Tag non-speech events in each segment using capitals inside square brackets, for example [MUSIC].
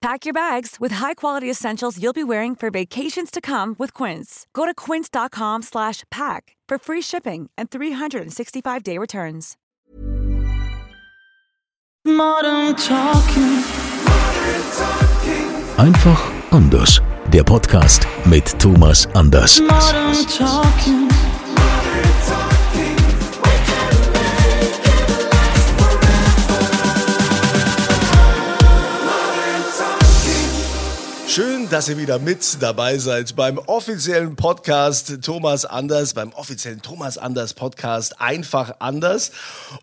Pack your bags with high-quality essentials you'll be wearing for vacations to come with Quince. Go to quince.com slash pack for free shipping and 365-day returns. Modern Talking. Einfach anders. Der Podcast mit Thomas Anders. Modern Talking. Dass ihr wieder mit dabei seid beim offiziellen Podcast Thomas Anders, beim offiziellen Thomas Anders Podcast Einfach Anders.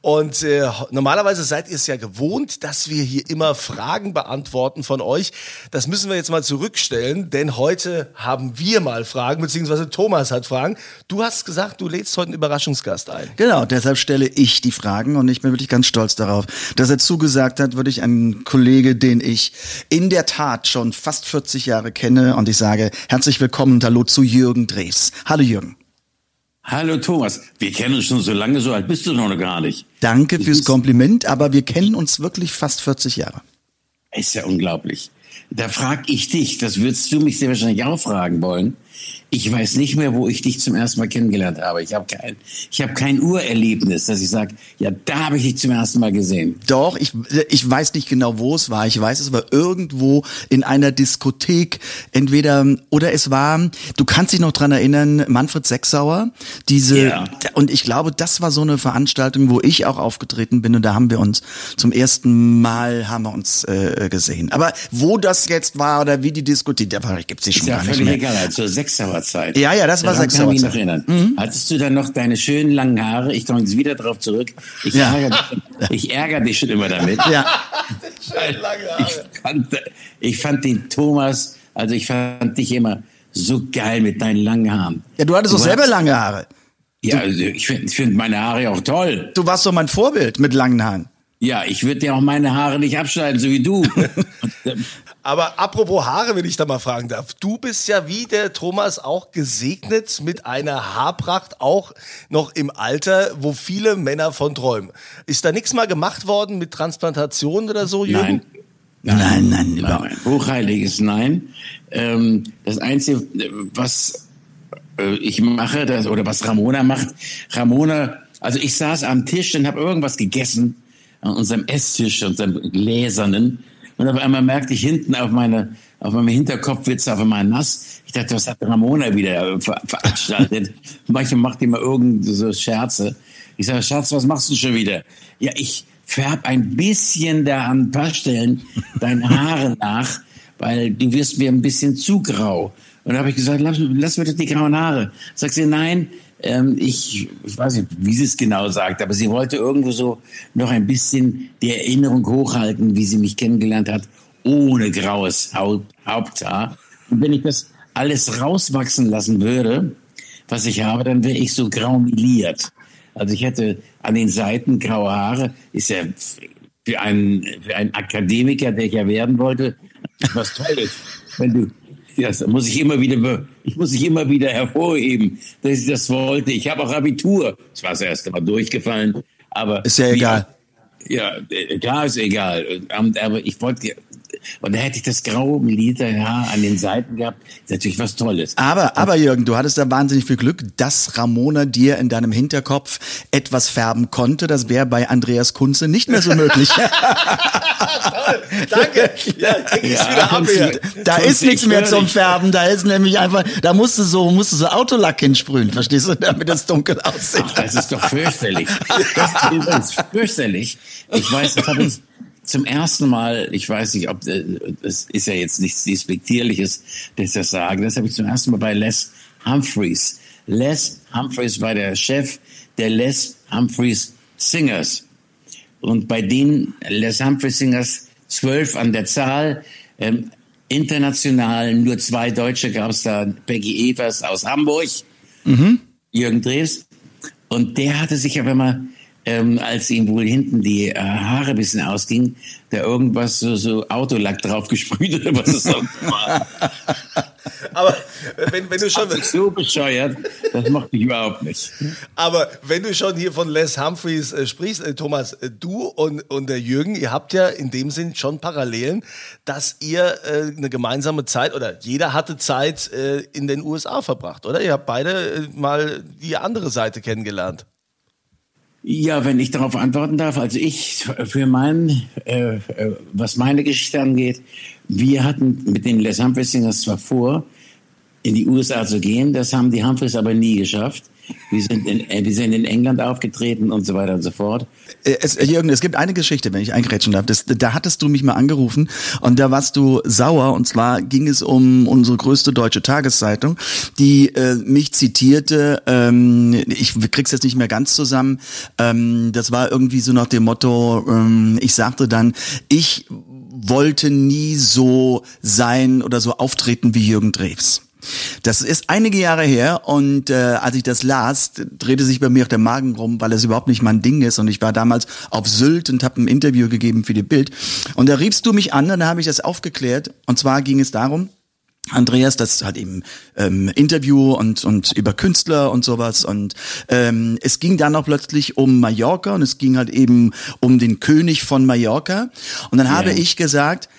Und äh, normalerweise seid ihr es ja gewohnt, dass wir hier immer Fragen beantworten von euch. Das müssen wir jetzt mal zurückstellen, denn heute haben wir mal Fragen, beziehungsweise Thomas hat Fragen. Du hast gesagt, du lädst heute einen Überraschungsgast ein. Genau, deshalb stelle ich die Fragen und ich bin wirklich ganz stolz darauf, dass er zugesagt hat, würde ich einen Kollege, den ich in der Tat schon fast 40 Jahre kenne und ich sage herzlich willkommen hallo zu Jürgen Drews. Hallo Jürgen. Hallo Thomas, wir kennen uns schon so lange, so alt bist du noch gar nicht. Danke fürs Kompliment, aber wir kennen uns wirklich fast 40 Jahre. Ist ja unglaublich. Da frag ich dich, das würdest du mich sehr wahrscheinlich auch fragen wollen. Ich weiß nicht mehr, wo ich dich zum ersten Mal kennengelernt habe. Ich habe kein, ich habe kein Urerlebnis, dass ich sage, ja, da habe ich dich zum ersten Mal gesehen. Doch, ich, ich weiß nicht genau, wo es war. Ich weiß, es war irgendwo in einer Diskothek. Entweder, oder es war, du kannst dich noch dran erinnern, Manfred Sechsauer. Diese, Ja. und ich glaube, das war so eine Veranstaltung, wo ich auch aufgetreten bin und da haben wir uns zum ersten Mal haben wir uns äh, gesehen. Aber wo das jetzt war oder wie die Diskothek, da gibt es Ist schon ja gar nicht mehr. egal, zur Sechsauerzeit. Ja, ja, das war noch Sechsauerzeit. erinnern. Hattest du dann noch deine schönen langen Haare? Ich komme jetzt wieder drauf zurück. Ich, Ja. ärgere, dich- ich ärgere dich schon immer damit. Ja. [LAUGHS] Ich fand, ich fand den Thomas, also ich fand dich immer so geil mit deinen langen Haaren. ja, du hattest doch Du selber warst- lange Haare. Ja, also ich finde find meine Haare ja auch toll. Du warst doch mein Vorbild mit langen Haaren. Ja, ich würde dir auch meine Haare nicht abschneiden, so wie du. [LAUGHS] Aber apropos Haare, wenn ich da mal fragen darf. Du bist ja wie der Thomas auch gesegnet mit einer Haarpracht, auch noch im Alter, wo viele Männer von träumen. Ist da nichts mal gemacht worden mit Transplantation oder so, Jürgen? nein. Nein, nein, Nein, nein. Hochheiliges Nein. Ähm, das Einzige, was äh, ich mache, das, oder was Ramona macht, Ramona, also ich saß am Tisch und habe irgendwas gegessen, an unserem Esstisch, unserem gläsernen, und auf einmal merkte ich hinten auf meine, auf meinem Hinterkopf wird's auf einmal nass. Ich dachte, was hat Ramona wieder äh, ver veranstaltet? [LAUGHS] Manchmal macht mal irgend so Scherze. Ich sage, Schatz, was machst du schon wieder? Ja, ich färb ein bisschen da an ein paar Stellen deine Haare [LAUGHS] nach, weil du wirst mir ein bisschen zu grau. Und da habe ich gesagt, lass, lass mir doch die grauen Haare. Sagt sie, nein, ähm, ich, ich weiß nicht, wie sie es genau sagt, aber sie wollte irgendwo so noch ein bisschen die Erinnerung hochhalten, wie sie mich kennengelernt hat, ohne graues Haupt, Haupthaar. Und wenn ich das alles rauswachsen lassen würde, was ich habe, dann wäre ich so graumeliert. Also ich hätte an den Seiten graue Haare, ist ja für einen, für einen Akademiker, der ich ja werden wollte, was Tolles. Wenn du, das muss ich immer wieder, be- ich muss ich immer wieder hervorheben, dass ich das wollte. Ich habe auch Abitur. Das war das erste Mal durchgefallen, aber. Ist ja egal. Ja, äh, klar ist egal. Ähm, Aber ich wollte, und da hätte ich das graue Haar an den Seiten gehabt. Ist natürlich was Tolles. Aber, aber Jürgen, du hattest da wahnsinnig viel Glück, dass Ramona dir in deinem Hinterkopf etwas färben konnte. Das wäre bei Andreas Kunze nicht mehr so [LAUGHS] möglich. Danke. Ja, krieg Ja, wieder ab hier. Da ist nichts ich mehr zum. Färben. Da ist nämlich einfach, da musst du so, musst du so Autolack hinsprühen, verstehst du, damit das dunkel aussieht. Ach, das ist doch fürchterlich. Das ist übrigens fürchterlich. Ich weiß, das habe ich zum ersten Mal, ich weiß nicht, ob äh, das ist ja jetzt nichts Despektierliches, dass ich das sage, das habe ich zum ersten Mal bei Les Humphreys. Les Humphreys war der Chef der Les Humphreys Singers. Und bei denen Les Humphreys Singers, zwölf an der Zahl, ähm, international, nur zwei Deutsche gab es da, Peggy Evers aus Hamburg, Jürgen Drews Und der hatte sich aber immer, ähm, als ihm wohl hinten die äh, Haare ein bisschen ausgingen, da irgendwas so, so Autolack drauf gesprüht oder was es auch war. [LAUGHS] Aber wenn, wenn du schon. so bescheuert, das mochte ich überhaupt nicht. Aber wenn du schon hier von Les Humphreys äh, sprichst, äh, Thomas, äh, du und, und der Jürgen, ihr habt ja in dem Sinn schon Parallelen, dass ihr äh, eine gemeinsame Zeit oder jeder hatte Zeit äh, in den USA verbracht, oder? Ihr habt beide äh, mal die andere Seite kennengelernt. Ja, wenn ich darauf antworten darf, also ich für meinen, äh, äh, was meine Geschichte angeht, wir hatten mit den Les Humphreys Singers zwar vor, in die USA zu gehen, das haben die Humphreys aber nie geschafft. Wir sind, in, äh, wir sind in England aufgetreten und so weiter und so fort. Äh, Es, Jürgen, es gibt eine Geschichte, wenn ich eingrätschen darf. Das, da hattest du mich mal angerufen und da warst du sauer. Und zwar ging es um unsere größte deutsche Tageszeitung, die äh, mich zitierte. Ähm, ich krieg's jetzt nicht mehr ganz zusammen. Ähm, das war irgendwie so nach dem Motto: ähm, Ich sagte dann, ich wollte nie so sein oder so auftreten wie Jürgen Drews. Das ist einige Jahre her und äh, als ich das las, drehte sich bei mir auch der Magen rum, weil es überhaupt nicht mein Ding ist. Und ich war damals auf Sylt und habe ein Interview gegeben für die Bild. Und da riefst du mich an und da habe ich das aufgeklärt. Und zwar ging es darum, Andreas, das hat eben ähm, Interview und und über Künstler und sowas. Und ähm, es ging dann auch plötzlich um Mallorca und es ging halt eben um den König von Mallorca. Und dann habe ich gesagt,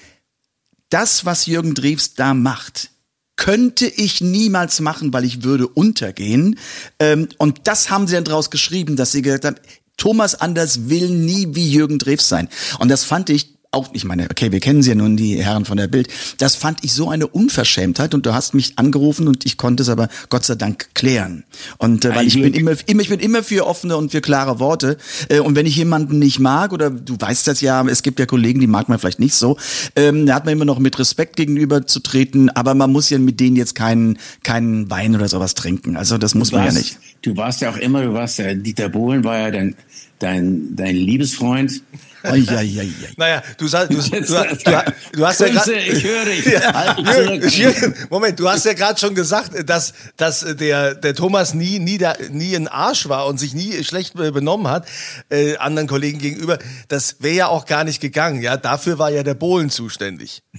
das was Jürgen Drews da macht, könnte ich niemals machen, weil ich würde untergehen. Ähm, und das haben sie dann draus geschrieben, dass sie gesagt haben, Thomas Anders will nie wie Jürgen Drews sein. Und das fand ich auch, ich meine, okay, wir kennen sie ja nun, die Herren von der Bild. Das fand ich so eine Unverschämtheit und du hast mich angerufen und ich konnte es aber Gott sei Dank klären. Und äh, weil ich bin immer, immer, ich bin immer für offene und für klare Worte. Äh, und wenn ich jemanden nicht mag oder du weißt das ja, es gibt ja Kollegen, die mag man vielleicht nicht so, ähm, da hat man immer noch mit Respekt gegenüber zu treten, aber man muss ja mit denen jetzt keinen keinen Wein oder sowas trinken. Also das muss man ja nicht. Du warst ja auch immer, du warst ja, Dieter Bohlen war ja dein, dein, dein Liebesfreund. Ai, ai, ai. Naja, du, sagst, du, du, du, du hast ja gerade... ich höre dich. Ja, Halt Moment, du hast ja gerade schon gesagt, dass, dass der, der Thomas nie, nie, da, nie ein Arsch war und sich nie schlecht benommen hat, äh, anderen Kollegen gegenüber. Das wäre ja auch gar nicht gegangen. Ja, dafür war ja der Bohlen zuständig. [LAUGHS]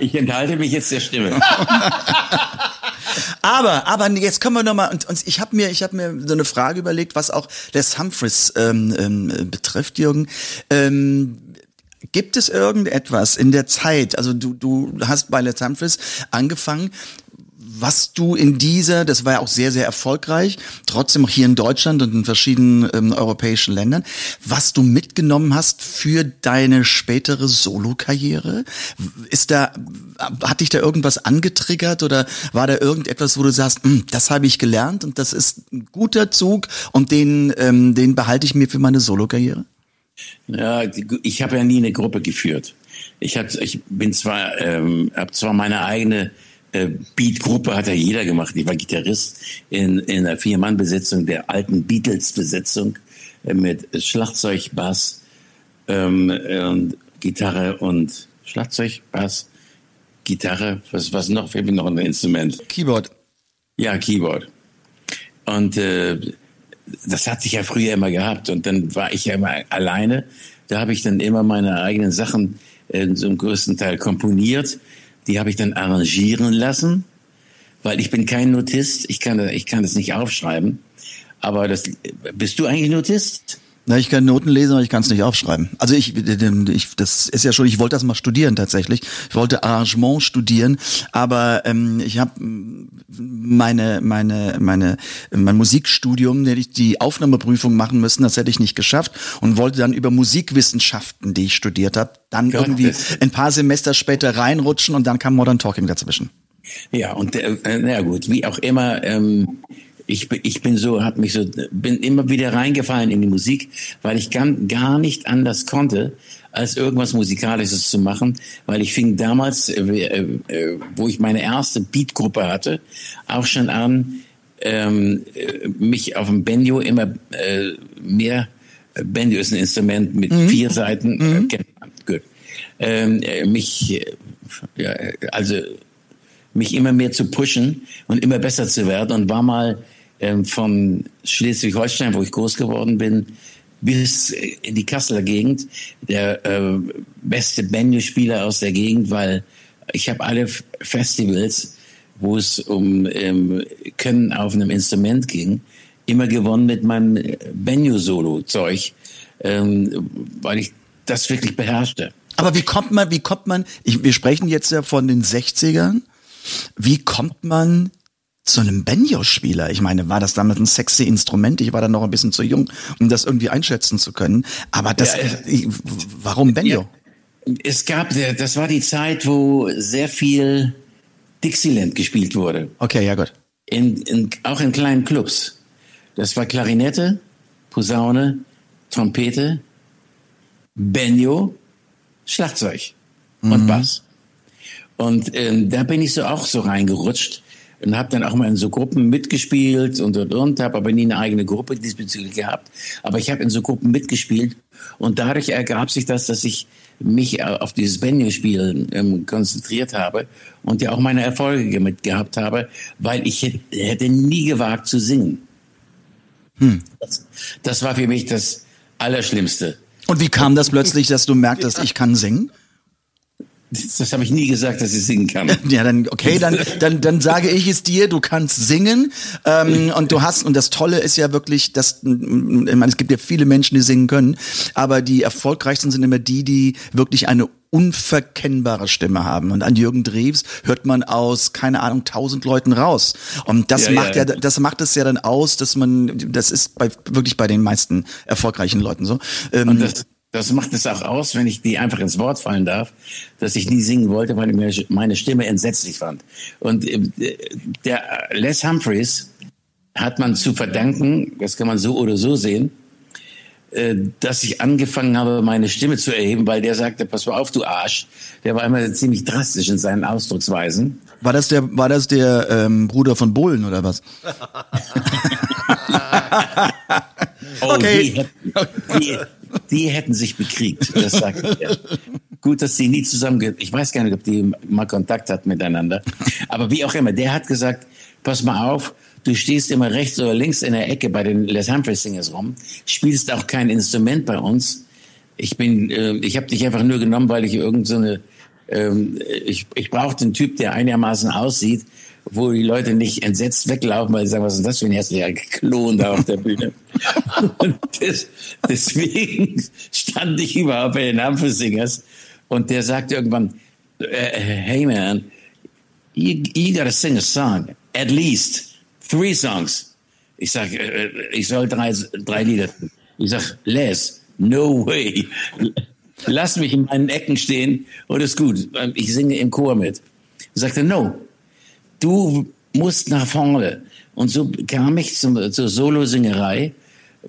Ich enthalte mich jetzt der Stimme. [LAUGHS] Aber, aber jetzt können wir noch mal und, und ich habe mir, ich habe mir so eine Frage überlegt, was auch Les Humphreys ähm, ähm, betrifft, Jürgen. Ähm, Gibt es irgendetwas in der Zeit, also du, du hast bei Les Humphreys angefangen, was du in dieser, das war ja auch sehr, sehr erfolgreich, trotzdem auch hier in Deutschland und in verschiedenen ähm, europäischen Ländern, was du mitgenommen hast für deine spätere Solokarriere? Ist da, hat dich da irgendwas angetriggert oder war da irgendetwas, wo du sagst, "Hm, das habe ich gelernt und das ist ein guter Zug und den, ähm, den behalte ich mir für meine Solokarriere? Ja, ich habe ja nie eine Gruppe geführt. Ich, hab, ich bin zwar, ähm, habe zwar meine eigene äh, Beat-Gruppe, hat ja jeder gemacht. Ich war Gitarrist in, in einer Vier-Mann-Besetzung der alten Beatles-Besetzung äh, mit Schlagzeug, Bass, ähm, und Gitarre und Schlagzeug, Bass, Gitarre, was, was noch? Fehlt mir noch ein Instrument. Keyboard. Ja, Keyboard. Und äh, das hatte ich ja früher immer gehabt. Und dann war ich ja immer alleine. Da habe ich dann immer meine eigenen Sachen äh, zum größten Teil komponiert. Die habe ich dann arrangieren lassen, weil ich bin kein Notist. Ich kann, ich kann das nicht aufschreiben. Aber das, bist du eigentlich Notist? Na, ich kann Noten lesen, aber ich kann es nicht aufschreiben. Also ich, ich, das ist ja schon, ich wollte das mal studieren tatsächlich. Ich wollte Arrangement studieren, aber ähm, ich habe meine, meine, meine, mein Musikstudium, hätte ich die Aufnahmeprüfung machen müssen, das hätte ich nicht geschafft und wollte dann über Musikwissenschaften, die ich studiert habe, dann Gott, irgendwie ein paar Semester später reinrutschen und dann kam Modern Talking dazwischen. Ja, und äh, na gut, wie auch immer, ähm, ich, bin- ich bin so, hab mich so, bin immer wieder reingefallen in die Musik, weil ich gar, gar nicht anders konnte, als irgendwas Musikalisches zu machen, weil ich fing damals, äh, äh, äh, wo ich meine erste Beatgruppe hatte, auch schon an, ähm, äh, mich auf dem Banjo immer äh, mehr, äh, Banjo ist ein Instrument mit vier Seiten, man, gut, ähm, äh, mich, ja, also mich immer mehr zu pushen und immer besser zu werden und war mal ähm, von Schleswig-Holstein, wo ich groß geworden bin, bis in die Kasseler Gegend. Der äh, beste Banjo-Spieler aus der Gegend, weil ich habe alle Festivals, wo es um ähm, Können auf einem Instrument ging, immer gewonnen mit meinem Banjo-Solo-Zeug, ähm, weil ich das wirklich beherrschte. Aber wie kommt man, wie kommt man, ich, wir sprechen jetzt ja von den 60ern, wie kommt man zu einem Banjo-Spieler? Ich meine, war das damals ein sexy Instrument? Ich war dann noch ein bisschen zu jung, um das irgendwie einschätzen zu können. Aber das, Ja, ich, warum Banjo? Es gab, das war die Zeit, wo sehr viel Dixieland gespielt wurde. Okay, ja gut. In, in, auch in kleinen Clubs. Das war Klarinette, Posaune, Trompete, Banjo, Schlagzeug und Bass. Und ähm, da bin ich so auch so reingerutscht und habe dann auch mal in so Gruppen mitgespielt und und und, habe aber nie eine eigene Gruppe diesbezüglich gehabt. Aber ich habe in so Gruppen mitgespielt und dadurch ergab sich das, dass ich mich äh, auf dieses Banjo-Spielen ähm, konzentriert habe und ja auch meine Erfolge mit gehabt habe, weil ich hätte, hätte nie gewagt zu singen. Das, das war für mich das Allerschlimmste. Und wie kam das plötzlich, dass du merktest, ich kann singen? Das, habe ich nie gesagt, dass ich singen kann. [LAUGHS] Ja, dann okay, dann dann dann sage ich es dir, du kannst singen ähm, und du hast und das Tolle ist ja wirklich, dass mm, ich meine, es gibt ja viele Menschen, die singen können, aber die erfolgreichsten sind immer die, die wirklich eine unverkennbare Stimme haben. Und an Jürgen Drews hört man aus, keine Ahnung, tausend Leuten raus. Und das Ja, macht ja, ja. das macht es ja dann aus, dass man, das ist bei, wirklich bei den meisten erfolgreichen Leuten so. Ähm, Und das, das macht es auch aus, wenn ich die einfach ins Wort fallen darf, dass ich nie singen wollte, weil ich mir meine Stimme entsetzlich fand. Und äh, der Les Humphreys hat man zu verdanken, das kann man so oder so sehen, äh, dass ich angefangen habe, meine Stimme zu erheben, weil der sagte, pass mal auf, du Arsch. Der war immer ziemlich drastisch in seinen Ausdrucksweisen. war das der, war das der ähm, Bruder von Bullen oder was? [LAUGHS] Oh, [LAUGHS] Okay. Die, hätten- die, hätten sich bekriegt, das sage ich dir. Gut, dass die nie zusammen, ich weiß gar nicht, ob die mal Kontakt hatten miteinander. Aber wie auch immer, der hat gesagt, pass mal auf, du stehst immer rechts oder links in der Ecke bei den Les Humphreys Singers rum, spielst auch kein Instrument bei uns. Ich bin, äh, ich habe dich einfach nur genommen, weil ich irgend so eine, ähm, ich, ich brauchte einen Typ, der einigermaßen aussieht, wo die Leute nicht entsetzt weglaufen, weil sie sagen, was ist das für ein hässlicher Klon da auf der Bühne? [LAUGHS] und des, deswegen stand ich überhaupt bei den Humphrey Singers und der sagte irgendwann, äh, hey man, you, you gotta sing a song, at least three songs. Ich sag, äh, ich soll drei, drei Lieder. Ich sag, Les, no way. Lass mich in meinen Ecken stehen und ist gut. Ich singe im Chor mit. Er sagte, no, du musst nach vorne. Und so kam ich zum, zur Solosingerei,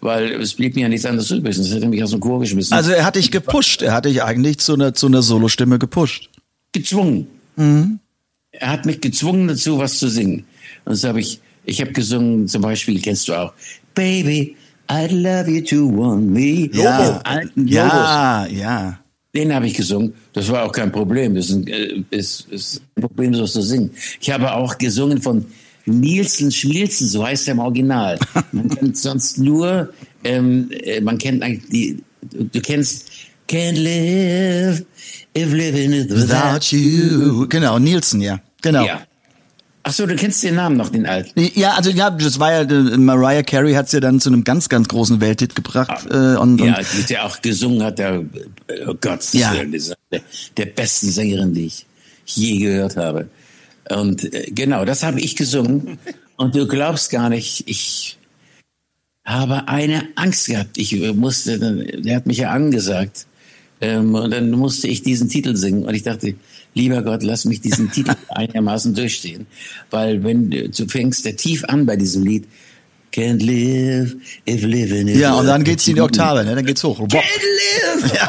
weil es blieb mir ja nichts anderes übrig. Sonst hätte er mich aus dem Chor geschmissen. Also er hat dich gepusht, er hat dich eigentlich zu einer, zu einer Solostimme gepusht. gezwungen. Er hat mich gezwungen dazu, was zu singen. Und so habe ich, ich habe gesungen, zum Beispiel, kennst du auch, Baby, I'd love you to want me. Ja, ja, ja. Den habe ich gesungen. Das war auch kein Problem. Das ist, ein, äh, ist, ist ein Problem, sowas zu singen. Ich habe auch gesungen von Nielsen Schmielsen, so heißt er im Original. [LAUGHS] Man kennt sonst nur, ähm, äh, man kennt eigentlich die, du, kennst Can't live if living is without Without you. Genau, Nielsen, ja. Genau. Ja. Ach so, du kennst den Namen noch, den alten. Ja, also ja, das war ja, äh, Mariah Carey hat's ja dann zu einem ganz, ganz großen Welthit gebracht. Äh, und, Ja, und die der auch gesungen hat, der, oh Gott, Ja. Der, der besten Sängerin, die ich je gehört habe. Und äh, genau, das habe ich gesungen. Und du glaubst gar nicht, ich habe eine Angst gehabt. Ich äh, musste, der hat mich ja angesagt. Ähm, und dann musste ich diesen Titel singen. Und ich dachte, lieber Gott, lass mich diesen [LAUGHS] Titel einigermaßen durchstehen. Weil wenn du, fängst der tief an bei diesem Lied, Can't live if living is ja, und dann geht's in die. Oktave, ne? Dann geht's hoch. Boah. Can't live!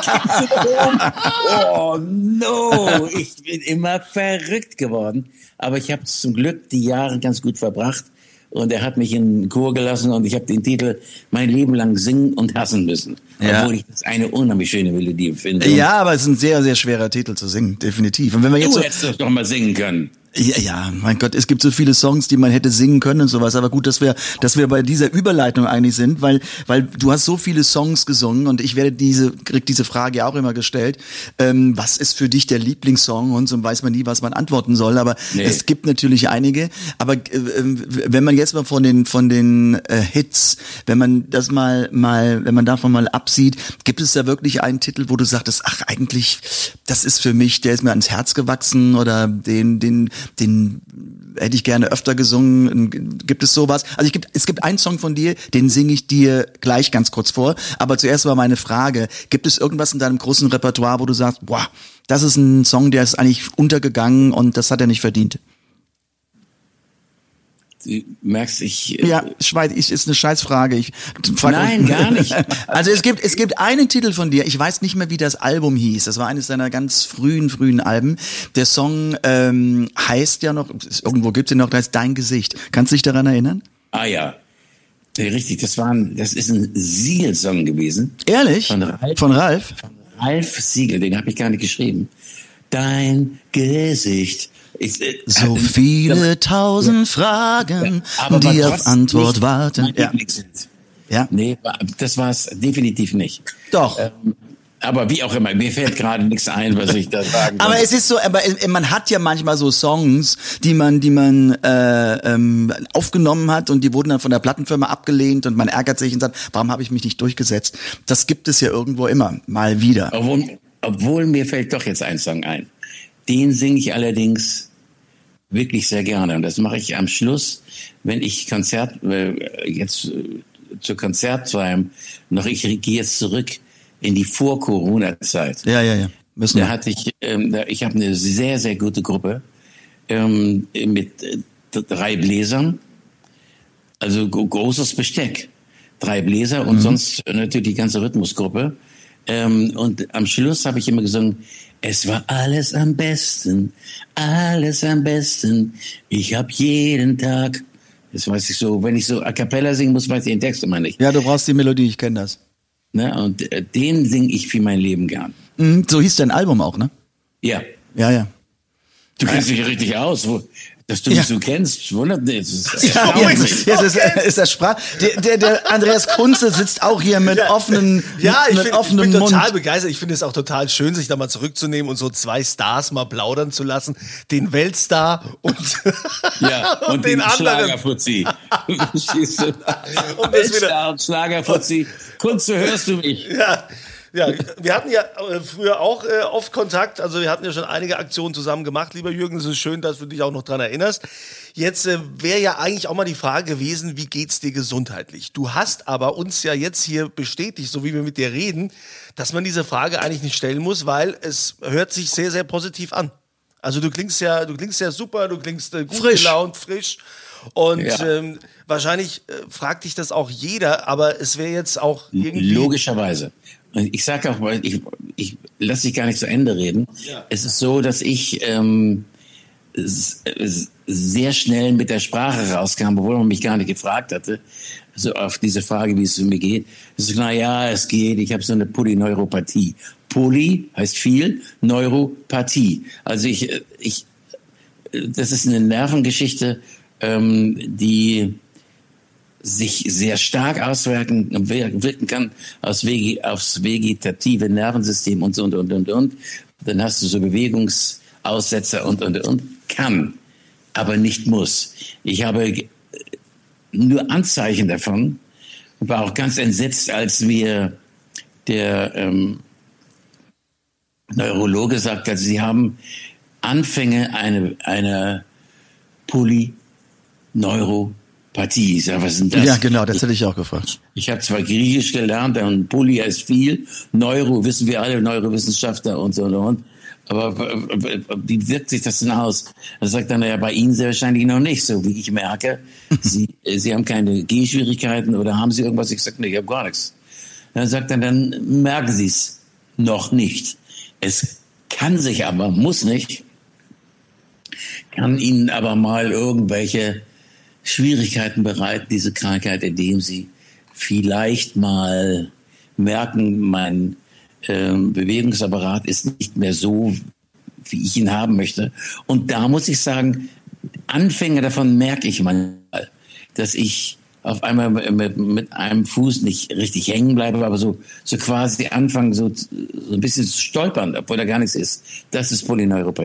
oh no, ich bin immer verrückt geworden. Aber ich habe zum Glück die Jahre ganz gut verbracht. Und er hat mich in den Chor gelassen und ich habe den Titel mein Leben lang singen und hassen müssen. Ja. Obwohl ich das eine unheimlich schöne Melodie finde. Ja, aber es ist ein sehr, sehr schwerer Titel zu singen, definitiv. Und wenn wir jetzt Du so, hättest doch mal singen können. Ja, ja, mein Gott, es gibt so viele Songs, die man hätte singen können und sowas, aber gut, dass wir, dass wir bei dieser Überleitung eigentlich sind, weil, weil du hast so viele Songs gesungen und ich werde diese, krieg diese Frage auch immer gestellt. Ähm, was ist für dich der Lieblingssong? Und so weiß man nie, was man antworten soll, aber nee. es gibt natürlich einige. Aber äh, wenn man jetzt mal von den, von den äh, Hits, wenn man das mal, mal, wenn man davon mal absieht, gibt es da wirklich einen Titel, wo du sagtest, ach, eigentlich, das ist für mich, der ist mir ans Herz gewachsen oder den, den, den hätte ich gerne öfter gesungen. Gibt es sowas? Also ich gibt, es gibt einen Song von dir, den singe ich dir gleich ganz kurz vor. Aber zuerst war meine Frage, gibt es irgendwas in deinem großen Repertoire, wo du sagst, boah, das ist ein Song, der ist eigentlich untergegangen und das hat er nicht verdient? Merkst, ich. Äh, ja, Schweiz, ich, ist eine Scheißfrage. Ich, Nein, gar nicht. [LAUGHS] Also es gibt, es gibt einen Titel von dir, ich weiß nicht mehr, wie das Album hieß. Das war eines deiner ganz frühen, frühen Alben. Der Song ähm, heißt ja noch, irgendwo gibt es den noch, da heißt Dein Gesicht. Kannst du dich daran erinnern? Ah ja. Ja, richtig, das war ein, das ist ein Siegel-Song gewesen. Ehrlich? Von Ralf? Von Ralf, von Ralf Siegel, den habe ich gar nicht geschrieben. Dein Gesicht ich, äh, so viele ja, tausend Fragen, ja, die auf Antwort warten. Ja. ja. Nee, das war es definitiv nicht. Doch. Ähm, aber wie auch immer, mir fällt gerade nichts ein, was ich da sagen kann. Aber es ist so, aber man hat ja manchmal so Songs, die man, die man äh, ähm, aufgenommen hat und die wurden dann von der Plattenfirma abgelehnt und man ärgert sich und sagt, warum habe ich mich nicht durchgesetzt? Das gibt es ja irgendwo immer, mal wieder. Obwohl, obwohl mir fällt doch jetzt ein Song ein. Den singe ich allerdings wirklich sehr gerne. Und das mache ich am Schluss, wenn ich Konzert, äh, jetzt äh, zur Konzertzeit noch, ich gehe jetzt zurück in die Vor-Corona-Zeit. Ja, ja, ja. Müssen da hatte ich, ähm, da, ich habe eine sehr, sehr gute Gruppe ähm, mit äh, drei Bläsern, also großes Besteck. Drei Bläser und mhm. sonst natürlich die ganze Rhythmusgruppe. Ähm, und am Schluss habe ich immer gesungen, es war alles am besten, alles am besten. Ich habe jeden Tag, das weiß ich so, wenn ich so a cappella singen muss, weiß ich den Text immer nicht. Ja, du brauchst die Melodie, ich kenne das. Ne? Und äh, den singe ich für mein Leben gern. Mhm, so hieß dein Album auch, ne? Ja. Ja, ja. Du kennst dich richtig aus. Wo, dass du mich ja. so kennst, wundert mich. Ja, jetzt, jetzt ist, ist das Sprach. Der, der, der Andreas Kunze sitzt auch hier mit ja. offenen Ja, ich, mit find, offenem ich bin total Mund. begeistert. Ich finde es auch total schön, sich da mal zurückzunehmen und so zwei Stars mal plaudern zu lassen. Den Weltstar und, ja, [LAUGHS] und, und den, den anderen. Schlagerfuzzi. [LAUGHS] und Weltstar und Schlagerfuzzi. Kunze, hörst du mich? Ja. Ja, wir hatten ja äh, früher auch äh, oft Kontakt. Also wir hatten ja schon einige Aktionen zusammen gemacht. Lieber Jürgen, es ist schön, dass du dich auch noch dran erinnerst. Jetzt äh, wäre ja eigentlich auch mal die Frage gewesen, wie geht's dir gesundheitlich? Du hast aber uns ja jetzt hier bestätigt, so wie wir mit dir reden, dass man diese Frage eigentlich nicht stellen muss, weil es hört sich sehr, sehr positiv an. Also du klingst ja, du klingst ja super, du klingst äh, gut frisch. gelaunt, frisch. Und ja. ähm, wahrscheinlich äh, fragt dich das auch jeder, aber es wäre jetzt auch irgendwie. Logischerweise ich sage auch, ich, ich lasse dich gar nicht zu Ende reden. Ja. Es ist so, dass ich ähm, sehr schnell mit der Sprache rauskam, obwohl man mich gar nicht gefragt hatte, so also auf diese Frage, wie es mir geht. Ich so, na ja, es geht. Ich habe so eine Polyneuropathie. Poly heißt viel, Neuropathie. Also ich, ich, das ist eine Nervengeschichte, ähm, die sich sehr stark auswirken wirken kann aufs vegetative Nervensystem und so und und und und. Dann hast du so Bewegungsaussetzer und und und. Kann, aber nicht muss. Ich habe nur Anzeichen davon und war auch ganz entsetzt, als mir der ähm, Neurologe sagt, also sie haben Anfänge einer eine Polyneuropathie Partie. Ich sag, was denn das? Ja, genau, das hätte ich auch gefragt. Ich habe zwar Griechisch gelernt und Poly ist viel, Neuro wissen wir alle, Neurowissenschaftler und so und und. Aber wie wirkt sich das denn aus? Er sagt dann, ja, bei Ihnen sehr wahrscheinlich noch nicht, so wie ich merke. [LAUGHS] Sie, Sie haben keine Gehschwierigkeiten oder haben Sie irgendwas? Ich sage, nee, ich habe gar nichts. Dann sagt er, dann merken Sie es noch nicht. Es kann sich aber, muss nicht, kann Ihnen aber mal irgendwelche Schwierigkeiten bereiten, diese Krankheit, indem sie vielleicht mal merken, mein ähm, Bewegungsapparat ist nicht mehr so, wie ich ihn haben möchte. Und da muss ich sagen, Anfänge davon merke ich manchmal, dass ich auf einmal mit, mit einem Fuß nicht richtig hängen bleibe, aber so, so quasi anfangen, so, so ein bisschen zu stolpern, obwohl da gar nichts ist. Das ist Polyneuropathie.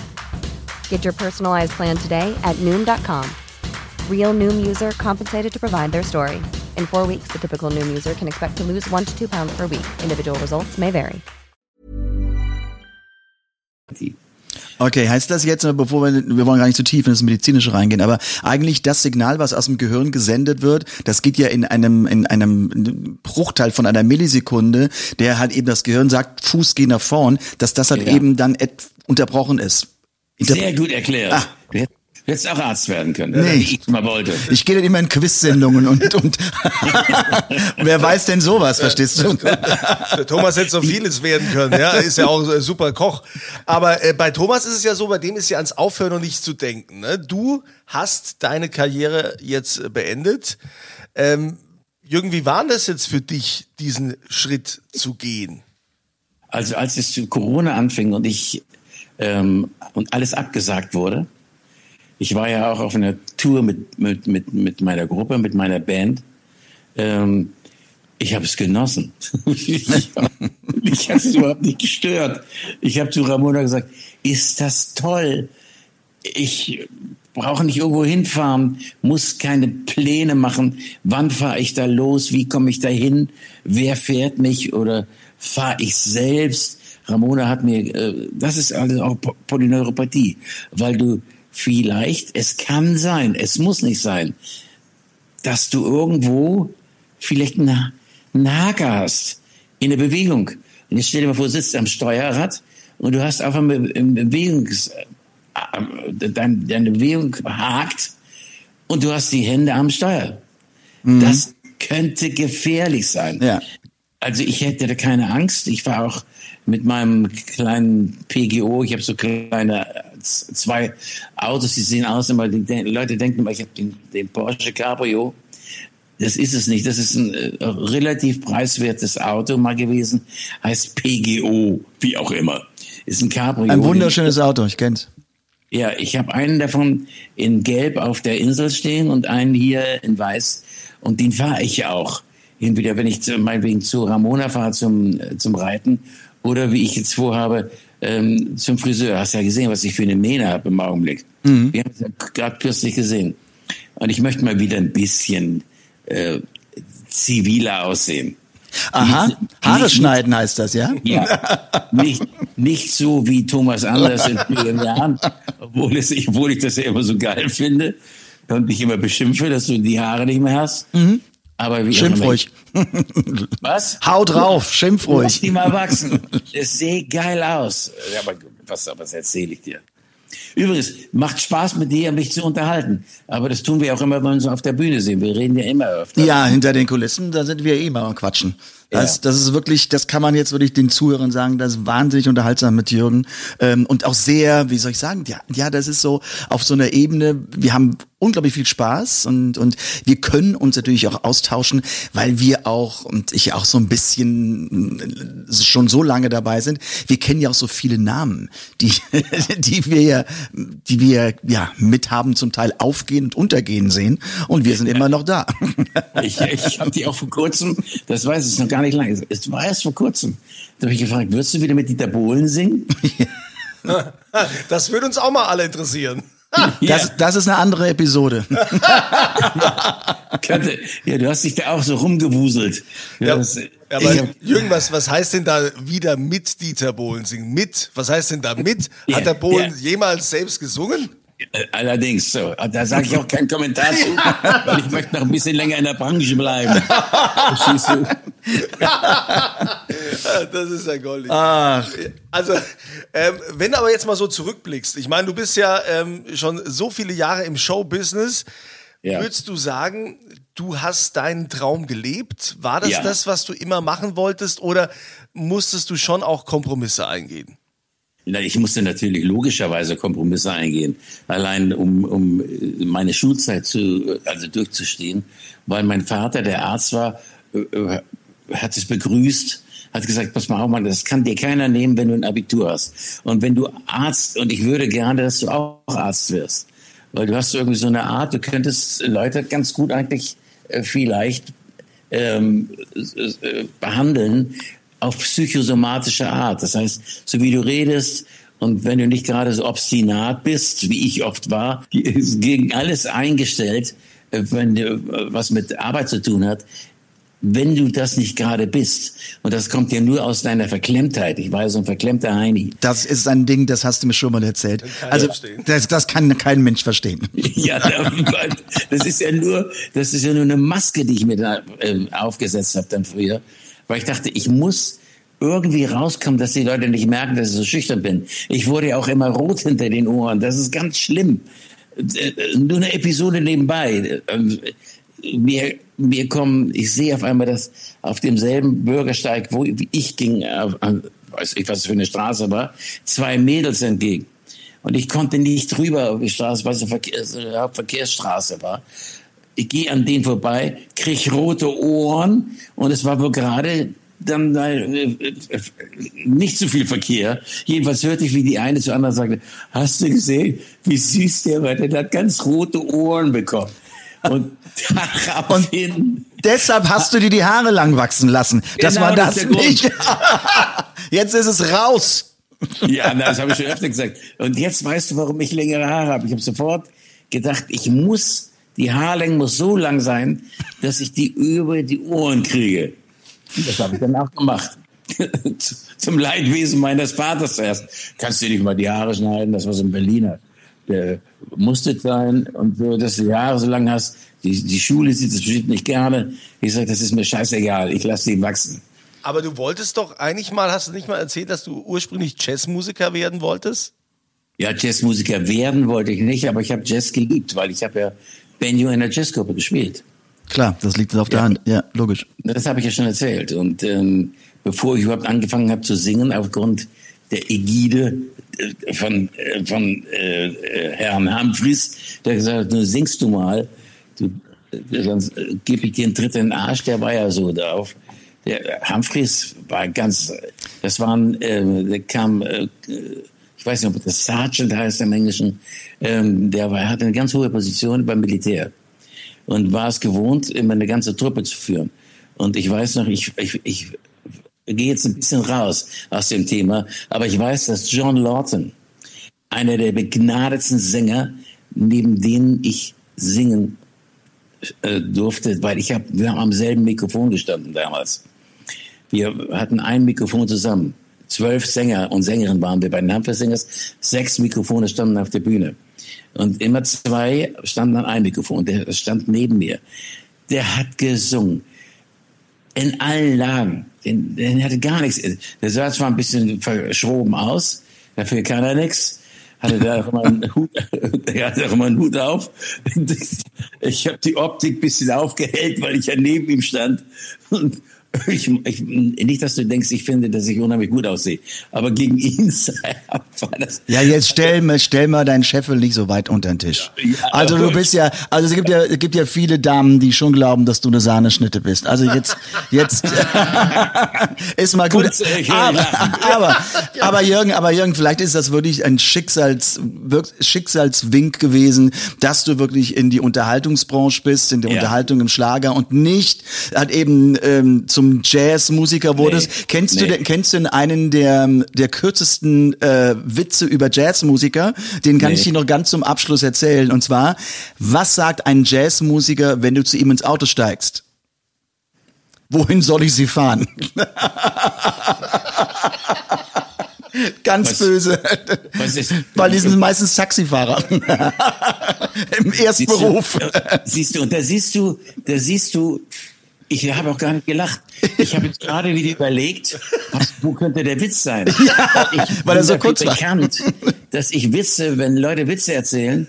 Get your personalized plan today at Noom.com. Real Noom user compensated to provide their story. In four weeks, the typical Noom user can expect to lose one to two pounds per week. Individual results may vary. Okay, heißt das jetzt, bevor wir, wir wollen gar nicht zu tief in das Medizinische reingehen, aber eigentlich das Signal, was aus dem Gehirn gesendet wird, das geht ja in einem, in einem Bruchteil von einer Millisekunde, der halt eben das Gehirn sagt, Fuß geh nach vorn, dass das halt Ja. eben dann unterbrochen ist. Inter- Sehr gut erklärt. Ah. Du hätt- du hättest auch Arzt werden können, Nee. wie ich mal wollte. Ich gehe dann immer in Quiz-Sendungen und, und [LAUGHS] wer weiß denn sowas, verstehst du? Thomas hätte so vieles werden können, ja, ist ja auch ein super Koch. Aber äh, bei Thomas ist es ja so, bei dem ist ja ans Aufhören und nicht zu denken. Ne? Du hast deine Karriere jetzt beendet. Ähm, Jürgen, wie war das jetzt für dich, diesen Schritt zu gehen? Also als es zu Corona anfing und ich ähm, und alles abgesagt wurde, ich war ja auch auf einer Tour mit, mit, mit, mit meiner Gruppe, mit meiner Band. Ähm, ich habe es genossen. [LAUGHS] ich ich habe es überhaupt nicht gestört. Ich habe zu Ramona gesagt, ist das toll. Ich brauche nicht irgendwo hinfahren, muss keine Pläne machen. Wann fahre ich da los? Wie komme ich da hin? Wer fährt mich? Oder fahre ich selbst? Ramona hat mir, äh, das ist alles auch Po- Polyneuropathie, weil du vielleicht, es kann sein, es muss nicht sein, dass du irgendwo vielleicht einen einen Haker hast in der Bewegung. Und jetzt stell dir mal vor, du sitzt am Steuerrad und du hast einfach im Bewegungs, äh, dein, deine Bewegung hakt und du hast die Hände am Steuer. Das könnte gefährlich sein. Ja. Also ich hätte da keine Angst. Ich war auch mit meinem kleinen PGO, ich habe so kleine zwei Autos, die sehen aus, immer die Leute denken immer, ich habe den, den Porsche Cabrio. Das ist es nicht. Das ist ein äh, relativ preiswertes Auto mal gewesen. Heißt PGO, wie auch immer. Ist ein Cabrio. Ein wunderschönes Auto, ich kenn's. Ja, ich habe einen davon in Gelb auf der Insel stehen und einen hier in Weiß. Und den fahre ich auch. Entweder wenn ich zu, meinetwegen zu Ramona fahre zum, äh, zum Reiten oder wie ich jetzt vorhabe, ähm, zum Friseur. Hast ja gesehen, was ich für eine Mähne habe im Augenblick. Wir haben es ja gerade kürzlich gesehen. Und ich möchte mal wieder ein bisschen äh, ziviler aussehen. Aha, Nicht- Haare nicht- schneiden heißt das, ja? ja, nicht, nicht so wie Thomas Anders in vielen Jahren, obwohl, es, obwohl ich das ja immer so geil finde und dich immer beschimpfe, dass du die Haare nicht mehr hast. Aber wie Schimpf ruhig. [LAUGHS] Was? Hau drauf, schimpf Lass ruhig. die mal wachsen. Es sieht geil aus. Ja, aber was, was erzähle ich dir? Übrigens, macht Spaß mit dir, mich zu unterhalten. Aber das tun wir auch immer, wenn wir uns auf der Bühne sehen. Wir reden ja immer öfter. Ja, hinter den Kulissen, da sind wir eh mal am Quatschen. Das, Ja. das ist wirklich, das kann man jetzt wirklich den Zuhörern sagen, das ist wahnsinnig unterhaltsam mit Jürgen. Ähm, und auch sehr, wie soll ich sagen, ja, ja, das ist so auf so einer Ebene, wir haben unglaublich viel Spaß und, und wir können uns natürlich auch austauschen, weil wir auch, und ich auch so ein bisschen äh, schon so lange dabei sind, wir kennen ja auch so viele Namen, die, [LAUGHS] die wir ja die wir ja mit haben zum Teil aufgehen und untergehen sehen. Und wir sind immer noch da. [LAUGHS] Ich, ich habe die auch vor kurzem, das weiß ich noch gar nicht lange, es war erst vor kurzem. Da habe ich gefragt, würdest du wieder mit Dieter Bohlen singen? [LAUGHS] Das würde uns auch mal alle interessieren. [LAUGHS] Das, das ist eine andere Episode. [LAUGHS] Ja, du hast dich da auch so rumgewuselt. Ja, Das- aber hab- Jürgen, was, was heißt denn da wieder mit Dieter Bohlen singen? Mit? Was heißt denn da mit? Ja, Hat der Bohlen ja. jemals selbst gesungen? Allerdings, so. Da sage ich auch keinen Kommentar zu, weil ich möchte noch ein bisschen länger in der Branche bleiben. Verstehst du? Das ist ja goldig. Ach. Also, ähm, wenn du aber jetzt mal so zurückblickst, ich meine, du bist ja ähm, schon so viele Jahre im Showbusiness. Ja. Würdest du sagen, du hast deinen Traum gelebt? War das Ja. das, was du immer machen wolltest? Oder musstest du schon auch Kompromisse eingehen? Ich musste natürlich logischerweise Kompromisse eingehen, allein um, um meine Schulzeit zu, also durchzustehen, weil mein Vater, der Arzt war, äh, äh, hat es begrüßt, hat gesagt, pass mal auf, Mann, das kann dir keiner nehmen, wenn du ein Abitur hast. Und wenn du Arzt, und ich würde gerne, dass du auch Arzt wirst, weil du hast irgendwie so eine Art, du könntest Leute ganz gut eigentlich äh, vielleicht ähm, äh, behandeln auf psychosomatische Art. Das heißt, so wie du redest und wenn du nicht gerade so obstinat bist, wie ich oft war, gegen alles eingestellt, wenn du, äh, was mit Arbeit zu tun hat, wenn du das nicht gerade bist. Und das kommt ja nur aus deiner Verklemmtheit. Ich war ja so ein verklemmter Heini. Das ist ein Ding, das hast du mir schon mal erzählt. Also das, das kann kein Mensch verstehen. [LAUGHS] Ja, das ist ja nur, das ist ja nur eine Maske, die ich mir da ähm, aufgesetzt habe dann früher, weil ich dachte, ich muss irgendwie rauskommen, dass die Leute nicht merken, dass ich so schüchtern bin. Ich wurde ja auch immer rot hinter den Ohren. Das ist ganz schlimm. Äh, Nur eine Episode nebenbei. Ähm, Mir, mir kommen, ich sehe auf einmal, dass auf demselben Bürgersteig, wo ich ging, äh, an- weiß ich, was für eine Straße war, zwei Mädels entgegen. Und ich konnte nicht drüber die Straße, weil es eine Verkehrs äh, Hauptverkehrsstraße war. Ich gehe an denen vorbei, krieg rote Ohren und es war wohl gerade dann äh, äh, nicht so viel Verkehr. Jedenfalls hörte ich, wie die eine zur anderen sagte, hast du gesehen, wie süß der war? Der hat ganz rote Ohren bekommen. Und daraufhin... Deshalb hast du dir die Haare lang wachsen lassen. Das Genau, war das das, Grund. nicht. [LAUGHS] Jetzt ist es raus. Ja, das habe ich schon öfter gesagt. Und jetzt weißt du, warum ich längere Haare habe. Ich habe sofort gedacht, ich muss, die Haarlänge muss so lang sein, dass ich die über die Ohren kriege. Das habe ich dann auch gemacht. [LAUGHS] Zum Leidwesen meines Vaters erst. Kannst du nicht mal die Haare schneiden? Das war so ein Berliner. Der musste sein und so, dass du die Haare so lang hast. Die, die Schule sieht das bestimmt nicht gerne. Ich sage, das ist mir scheißegal. Ich lasse die wachsen. Aber du wolltest doch eigentlich mal, hast du nicht mal erzählt, dass du ursprünglich Jazzmusiker werden wolltest? Ja, Jazzmusiker werden wollte ich nicht, aber ich habe Jazz geliebt, weil ich habe ja Banjo in der Jazzgruppe gespielt. Klar, das liegt auf der Ja. Hand. Ja, logisch. Das habe ich ja schon erzählt. Und ähm, bevor ich überhaupt angefangen habe zu singen, aufgrund der Ägide äh, von, äh, von äh, äh, Herrn Humphries, der gesagt hat, nun singst du mal, du, äh, sonst äh, gebe ich dir einen Tritt in den Arsch, der war ja so drauf. Der äh, Humphries war ganz, das waren, äh, der kam, äh, ich weiß nicht, ob das Sergeant heißt im Englischen, ähm, der war, hatte eine ganz hohe Position beim Militär und war es gewohnt, immer eine ganze Truppe zu führen. Und ich weiß noch, ich, ich, ich gehe jetzt ein bisschen raus aus dem Thema, aber ich weiß, dass John Lawton, einer der begnadetsten Sänger, neben denen ich singen äh, durfte, weil ich hab, wir haben am selben Mikrofon gestanden damals. Wir hatten ein Mikrofon zusammen. Zwölf Sänger und Sängerinnen waren wir bei den Humphreys Singers. Sechs Mikrofone standen auf der Bühne. Und immer zwei standen an einem Mikrofon. Der stand neben mir. Der hat gesungen. In allen Lagen. Den, den hatte gar nichts. Der sah zwar ein bisschen verschroben aus, dafür kann er nichts. Hatte da auch immer einen [LAUGHS] Hut, der hatte auch immer einen Hut auf. Ich habe die Optik ein bisschen aufgehellt, weil ich ja neben ihm stand. Und [LAUGHS] Ich, ich, nicht, dass du denkst, ich finde, dass ich unheimlich gut aussehe. Aber gegen ihn [LAUGHS] war das. Ja, jetzt stell mal, stell mal deinen Scheffel nicht so weit unter den Tisch. Also du bist ja, also es gibt ja, es gibt ja viele Damen, die schon glauben, dass du eine Sahneschnitte bist. Also jetzt, jetzt [LAUGHS] ist mal gut. Äh, Aber, aber, aber Jürgen, aber Jürgen, vielleicht ist das wirklich ein Schicksals, Schicksalswink gewesen, dass du wirklich in die Unterhaltungsbranche bist, in der Ja. Unterhaltung im Schlager und nicht halt eben ähm, zum Jazzmusiker wurdest. Nee. Kennst du Nee. denn, kennst du denn einen der, der kürzesten äh, Witze über Jazzmusiker? Den kann Nee. ich dir noch ganz zum Abschluss erzählen. Und zwar, was sagt ein Jazzmusiker, wenn du zu ihm ins Auto steigst? Wohin soll ich sie fahren? [LAUGHS] Ganz Was- böse. was ist- Weil die sind meistens Taxifahrer. [LAUGHS] Im Erstberuf. Siehst du, äh, siehst du, und da siehst du, da siehst du, ich habe auch gar nicht gelacht. Ich habe jetzt [LAUGHS] gerade wieder überlegt, was, wo könnte der Witz sein? [LAUGHS] ich weil er so kurz war. bekannt, dass ich Witze, wenn Leute Witze erzählen,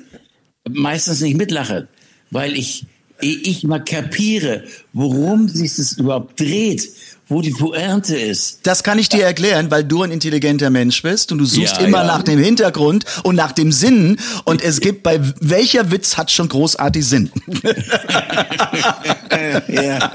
meistens nicht mitlache, weil ich, ehe ich mal kapiere, worum sich das überhaupt dreht, wo die Pointe ist. Das kann ich dir erklären, weil du ein intelligenter Mensch bist und du suchst Ja, immer ja. nach dem Hintergrund und nach dem Sinn. Und es gibt bei welcher Witz hat schon großartig Sinn. [LAUGHS] ja,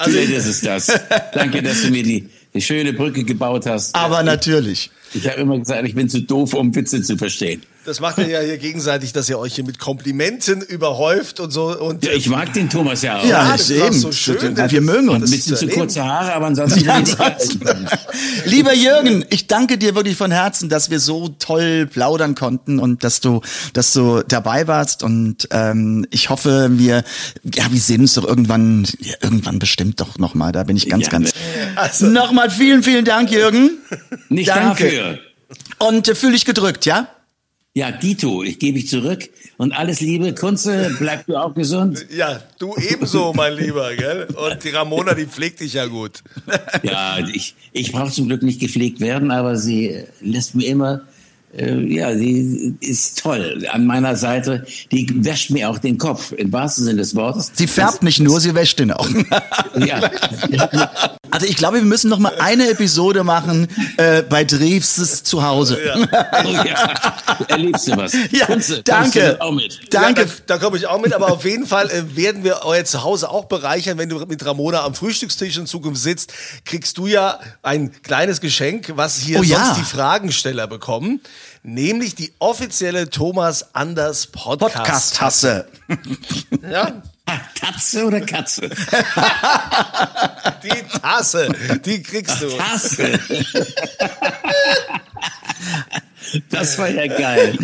vielleicht ist es das. Danke, dass du mir die, die schöne Brücke gebaut hast. Aber natürlich. Ich habe immer gesagt, ich bin zu doof, um Witze zu verstehen. Das macht ihr ja hier gegenseitig, dass ihr euch hier mit Komplimenten überhäuft und so. Und Ja, ich mag den Thomas ja auch. Ja, das das ist eben. so schön, wir mögen Ein uns. bisschen zu zu kurze Haare, aber ansonsten Ja, ich. Lieber Jürgen, ich danke dir wirklich von Herzen, dass wir so toll plaudern konnten und dass du, dass du dabei warst. Und ähm, ich hoffe, wir, ja, wir sehen uns doch irgendwann, ja, irgendwann bestimmt doch nochmal. Da bin ich ganz, Ja, ganz. Also- Nochmal vielen, vielen Dank, Jürgen. [LAUGHS] Nicht Danke. dafür. Und äh, fühl dich gedrückt, ja? Ja, Dito, ich gebe ich zurück. Und alles Liebe, Kunze, bleib du auch gesund. [LAUGHS] Ja, du ebenso, mein Lieber, gell? Und die Ramona, die pflegt dich ja gut. Ja, ich, ich brauche zum Glück nicht gepflegt werden, aber sie äh, lässt mir immer, äh, ja, sie ist toll an meiner Seite. Die wäscht mir auch den Kopf, im wahrsten Sinne des Wortes. Sie färbt nicht nur, sie wäscht den auch. Ja, [LAUGHS] Also ich glaube, wir müssen noch mal eine Episode machen äh, bei Dreves zu Hause. [LAUGHS] oh, ja. erlebst du was. Ja, Kunze, danke. kommst du auch mit? Danke. Ja, da da komme ich auch mit, aber auf jeden Fall äh, werden wir euer Zuhause auch bereichern, wenn du mit Ramona am Frühstückstisch in Zukunft sitzt, kriegst du ja ein kleines Geschenk, was hier Oh ja. sonst die Fragensteller bekommen, nämlich die offizielle Thomas Anders Podcast. Podcast-Hasse. Ja, Tatze oder Katze? die Tasse, die kriegst du. Tasse. Das war ja geil.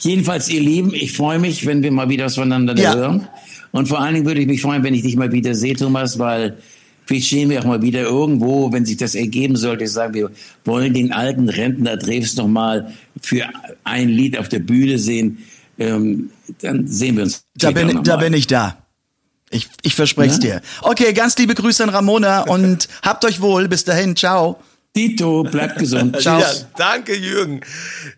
Jedenfalls, ihr Lieben, ich freue mich, wenn wir mal wieder was voneinander Ja. hören. Und vor allen Dingen würde ich mich freuen, wenn ich dich mal wieder sehe, Thomas, weil vielleicht stehen wir auch mal wieder irgendwo, wenn sich das ergeben sollte, sagen wir wollen den alten Rentner Drews noch mal für ein Lied auf der Bühne sehen. Ähm, dann sehen wir uns. Da bin, noch da mal. bin ich da. Ich, ich verspreche es Ja? dir. Okay, ganz liebe Grüße an Ramona und [LAUGHS] habt euch wohl. Bis dahin. Ciao. Dito, bleibt gesund. [LAUGHS] Ciao. Ja, danke, Jürgen.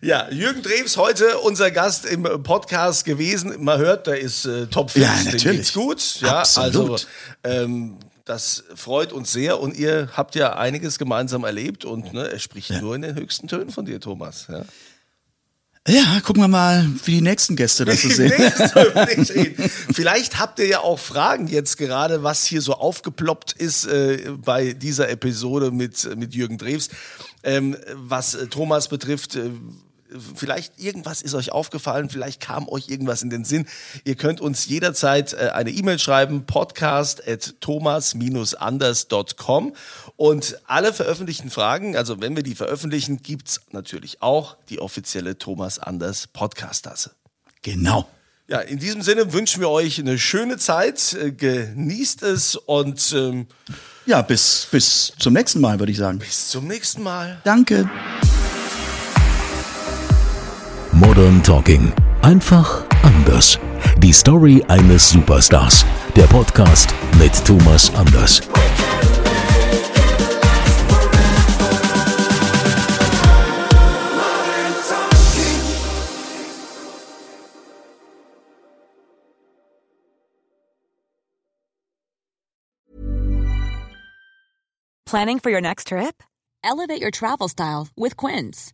Ja, Jürgen Drews heute unser Gast im Podcast gewesen. Man hört, der ist äh, topfit. Ja, natürlich. geht's gut. Ja, Absolut. also ähm, das freut uns sehr und ihr habt ja einiges gemeinsam erlebt und ne, er spricht nur in den höchsten Tönen von dir, Thomas. Ja. Ja, gucken wir mal, wie die nächsten Gäste das so [LAUGHS] sehen. Vielleicht habt ihr ja auch Fragen jetzt gerade, was hier so aufgeploppt ist äh, bei dieser Episode mit, mit Jürgen Drews. Ähm, was äh, Thomas betrifft, äh, vielleicht irgendwas ist euch aufgefallen, vielleicht kam euch irgendwas in den Sinn. Ihr könnt uns jederzeit äh, eine E-Mail schreiben, podcast at thomas-anders.com und alle veröffentlichten Fragen, also wenn wir die veröffentlichen, gibt's natürlich auch die offizielle Thomas Anders Podcast-Tasse. Genau. Ja, in diesem Sinne wünschen wir euch eine schöne Zeit, äh, genießt es und ähm, Ja, bis, bis zum nächsten Mal, würde ich sagen. bis zum nächsten Mal. Danke. Modern Talking. Einfach anders. Die Story eines Superstars. Der Podcast mit Thomas Anders. Planning for your next trip? Elevate your travel style with Quince.